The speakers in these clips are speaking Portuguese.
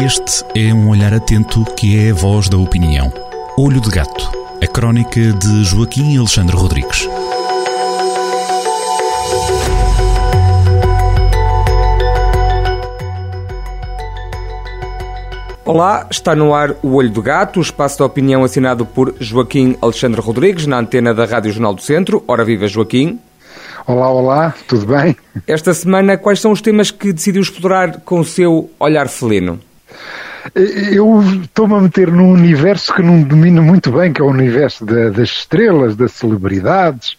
Este é um olhar atento que é a voz da opinião. Olho de Gato, a crónica de Joaquim Alexandre Rodrigues. Olá, está no ar o Olho do Gato, o espaço da opinião assinado por Joaquim Alexandre Rodrigues, na antena da Rádio Jornal do Centro. Ora viva, Joaquim. Olá, olá, tudo bem? Esta semana, quais são os temas que decidiu explorar com o seu olhar felino? Eu estou-me a meter num universo que não domino muito bem, que é o universo da, das estrelas, das celebridades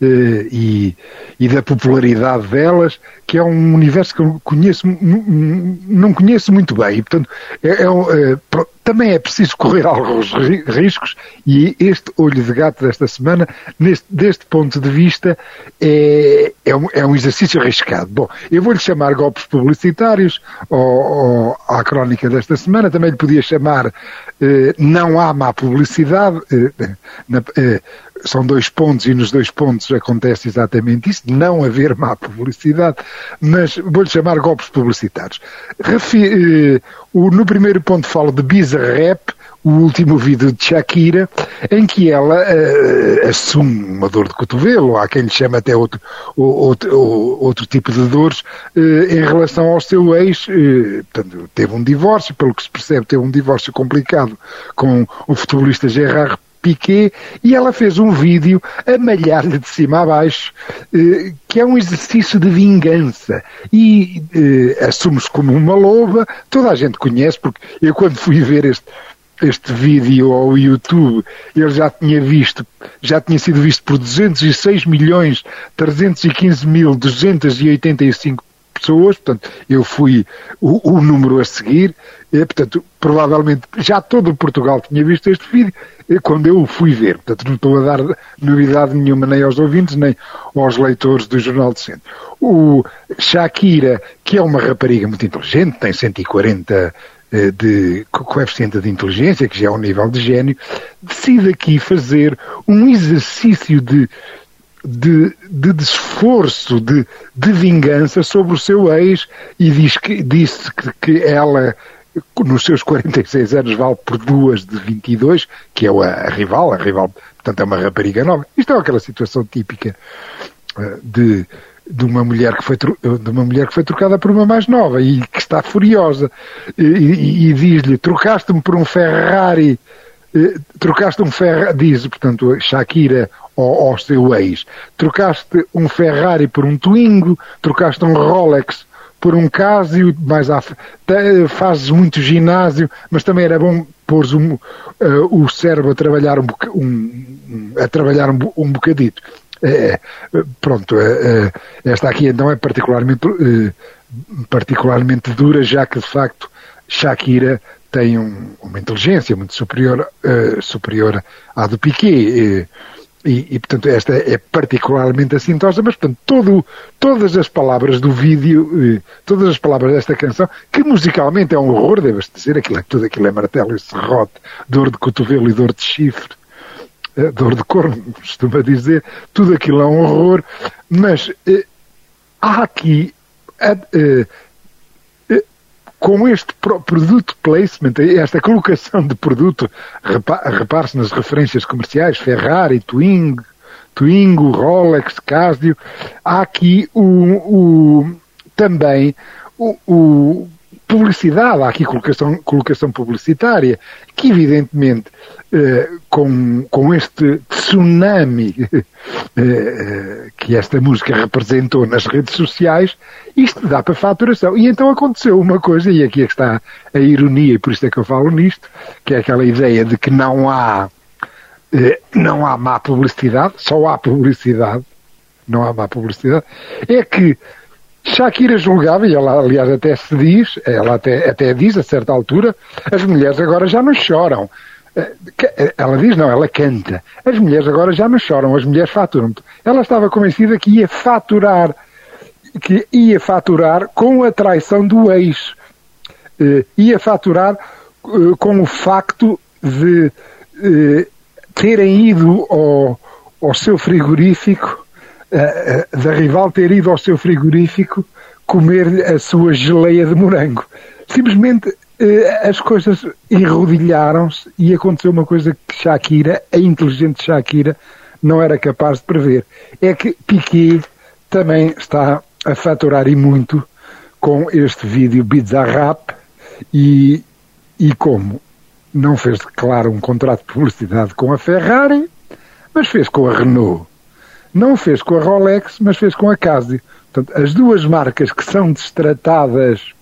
eh, e, e, da popularidade delas, que é um universo que eu conheço, não conheço muito bem. E, portanto, é, é, é, também é preciso correr alguns riscos e este olho de gato desta semana, neste, deste ponto de vista, é, é, um, é um exercício arriscado. Bom, eu vou-lhe chamar golpes publicitários ou, ou, à crónica desta semana, também lhe podia chamar eh, não há má publicidade, eh, na, eh, são dois pontos e nos dois pontos acontece exatamente isso, não haver má publicidade, mas vou-lhe chamar golpes publicitários. Refi, eh, o, no primeiro ponto falo de Bizarre Rap, o último vídeo de Shakira, em que ela uh, assume uma dor de cotovelo, há quem lhe chama até outro, outro, outro tipo de dores, uh, em relação ao seu ex, uh, portanto, teve um divórcio, pelo que se percebe, teve um divórcio complicado com o futebolista Gerard Piquet e ela fez um vídeo a malhar-lhe de cima a baixo, eh, que é um exercício de vingança. E eh, assume-se como uma loba, toda a gente conhece, porque eu quando fui ver este, este vídeo ao YouTube, ele já tinha visto, já tinha sido visto por 206 milhões 315 mil 285 pessoas, portanto, eu fui o, o número a seguir, e, portanto, provavelmente já todo Portugal tinha visto este vídeo quando eu o fui ver. Portanto, não estou a dar novidade nenhuma nem aos ouvintes, nem aos leitores do Jornal de Centro. O Shakira, que é uma rapariga muito inteligente, tem 140 eh, de coeficiente de inteligência, que já é um nível de gênio, decide aqui fazer um exercício de de, de, esforço, de, de vingança sobre o seu ex e diz que, disse que, que ela, nos seus 46 anos, vale por duas de 22, que é a, a rival, a rival, portanto é uma rapariga nova. Isto é aquela situação típica uh, de, de uma mulher que foi de uma mulher que foi trocada por uma mais nova e que está furiosa e, e, e diz-lhe trocaste-me por um Ferrari eh, trocaste um Ferrari, diz, portanto, Shakira ao, ao, seu ex, trocaste um Ferrari por um Twingo, trocaste um Rolex por um Casio, mais à, fazes muito ginásio, mas também era bom pôr um, uh, o cérebro a trabalhar um, um a trabalhar um, um bocadito. É, pronto, é, esta aqui então é particularmente, particularmente dura, já que de facto Shakira tem um, uma inteligência muito superior, uh, superior à do Piquet. E, e, portanto, esta é particularmente assintosa, mas, portanto, todo, todas as palavras do vídeo, eh, todas as palavras desta canção, que musicalmente é um horror, deves dizer, aquilo, é, tudo aquilo é martelo e serrote, dor de cotovelo e dor de chifre, dor de corno, costuma dizer, tudo aquilo é um horror, mas há aqui com este produto placement, esta colocação de produto, repare-se nas referências comerciais, Ferrari, Twingo, Twingo, Rolex, Casio, há aqui o, o também o, o publicidade, há aqui colocação, colocação publicitária, que evidentemente eh, com, com este tsunami eh, que esta música representou nas redes sociais, isto dá para faturação. E então aconteceu uma coisa, e aqui é que está a ironia, e por isso é que eu falo nisto, que é aquela ideia de que não há, eh, não há má publicidade, só há publicidade, não há má publicidade, é que Shakira julgava, e ela aliás até se diz, ela até, até diz a certa altura, as mulheres agora já não choram. Eh, eh, ela diz, não, ela canta. As mulheres agora já não choram, as mulheres faturam. Ela estava convencida que ia faturar, que ia faturar com a traição do ex. Uh, ia faturar com o facto de terem ido ao, ao seu frigorífico da rival ter ido ao seu frigorífico comer a sua geleia de morango. Simplesmente eh, as coisas enrodilharam-se e aconteceu uma coisa que Shakira, a inteligente Shakira, não era capaz de prever. É que Piquet também está a faturar e muito com este vídeo Bizarrap e, e como não fez, claro, um contrato de publicidade com a Ferrari, mas fez com a Renault. Não fez com a Rolex, mas fez com a Casio. Portanto, as duas marcas que são destratadas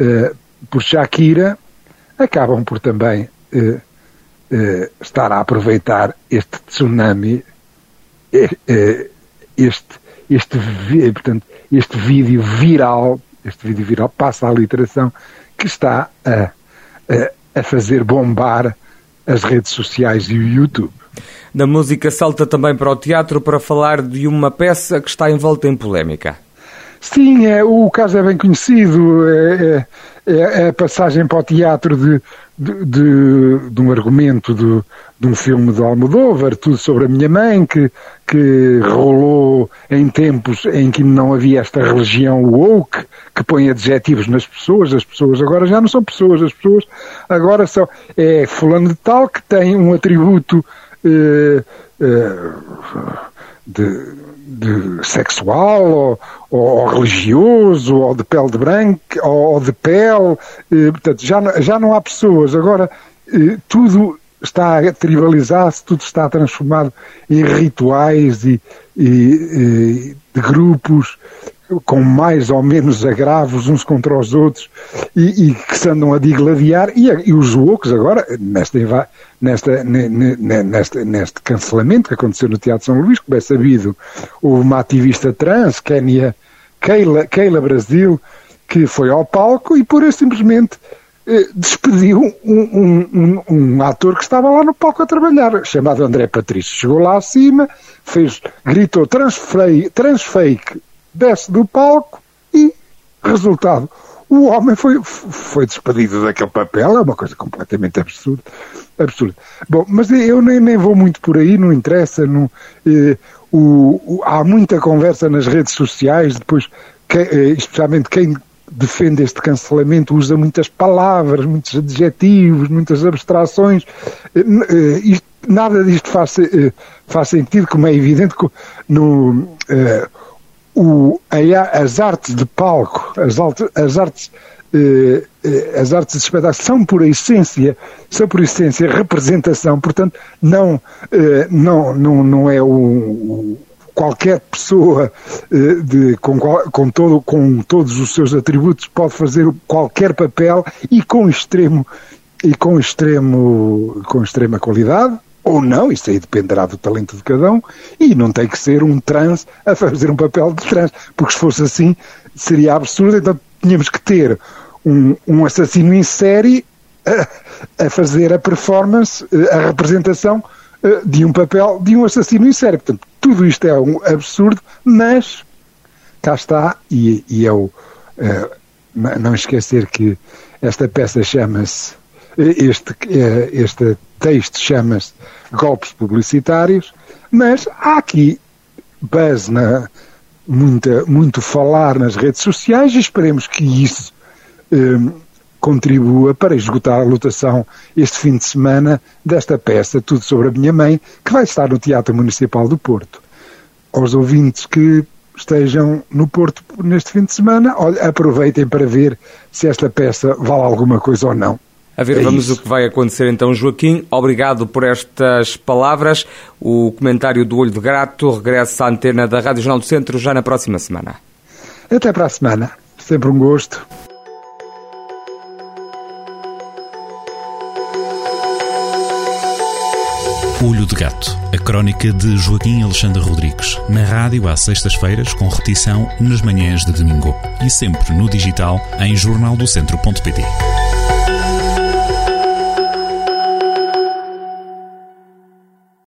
uh, por Shakira acabam por também uh, uh, estar a aproveitar este tsunami, este, este, portanto, este vídeo viral, este vídeo viral passa a literação que está a, a, a fazer bombar as redes sociais e o YouTube. Da música salta também para o teatro para falar de uma peça que está envolta em polémica. Sim, é, o caso é bem conhecido. É, é, é a passagem para o teatro de, de, de, de um argumento de, de, um filme de Almodóvar, tudo sobre a minha mãe, que, que rolou em tempos em que não havia esta religião woke, que põe adjetivos nas pessoas. As pessoas agora já não são pessoas, as pessoas agora são. É fulano de tal que tem um atributo. Eh, eh, de de sexual, ou, ou, religioso, ou de pele de branco, ou, de pele. Eh, portanto, já, já não há pessoas. Agora, tudo está a tribalizar-se, tudo está transformado em rituais e, e, e de grupos com mais ou menos agravos uns contra os outros e, e que se andam a digladiar e, e os loucos agora, nesta, nesta, nesta, neste cancelamento que aconteceu no Teatro São Luís, como é sabido, houve uma ativista trans, Kenia Keila, Keila Brasil, que foi ao palco e por simplesmente eh, despediu um, um, um, um, ator que estava lá no palco a trabalhar, chamado André Patrício. Chegou lá acima, fez, gritou transfake desce do palco e, resultado, o homem foi, foi despedido daquele papel, é uma coisa completamente absurda. absurda. Bom, mas eu nem, nem vou muito por aí, não interessa. Não, eh, o, o, há muita conversa nas redes sociais, depois, que, eh, especialmente quem defende este cancelamento usa muitas palavras, muitos adjetivos, muitas abstrações. Eh, eh isto, nada disto faz, eh, faz sentido, como é evidente no eh, o, as artes de palco, as, as artes eh, eh, as artes de espetáculo são por essência, são por essência representação, portanto não, eh, não, não, não é o, qualquer pessoa de, com, com, todo, com todos os seus atributos pode fazer qualquer papel e com extremo e com extremo com extrema qualidade ou não, isso aí dependerá do talento de cada um, e não tem que ser um trans a fazer um papel de trans, porque se fosse assim seria absurdo, então tínhamos que ter um, um assassino em série a, a, fazer a performance, a representação eh, de um papel de um assassino em série. Portanto, tudo isto é um absurdo, mas cá está, e, e o. Uh, não esquecer que esta peça chama-se este, eh, este texto chama-se Golpes Publicitários, mas há aqui buzz, na, muita, muito falar nas redes sociais e esperemos que isso eh, contribua para esgotar a lotação este fim de semana desta peça, Tudo sobre a Minha Mãe, que vai estar no Teatro Municipal do Porto. Aos ouvintes que estejam no Porto neste fim de semana, aproveitem para ver se esta peça vale alguma coisa ou não. A ver, é vamos isso. o que vai acontecer então, Joaquim. Obrigado por estas palavras. O comentário do Olho de Grato regressa à antena da Rádio Jornal do Centro já na próxima semana. Até para a semana. Sempre um gosto. Olho de Gato, a crónica de Joaquim Alexandre Rodrigues, na rádio às sextas-feiras, com repetição nas manhãs de domingo e sempre no digital em jornaldocentro.pt.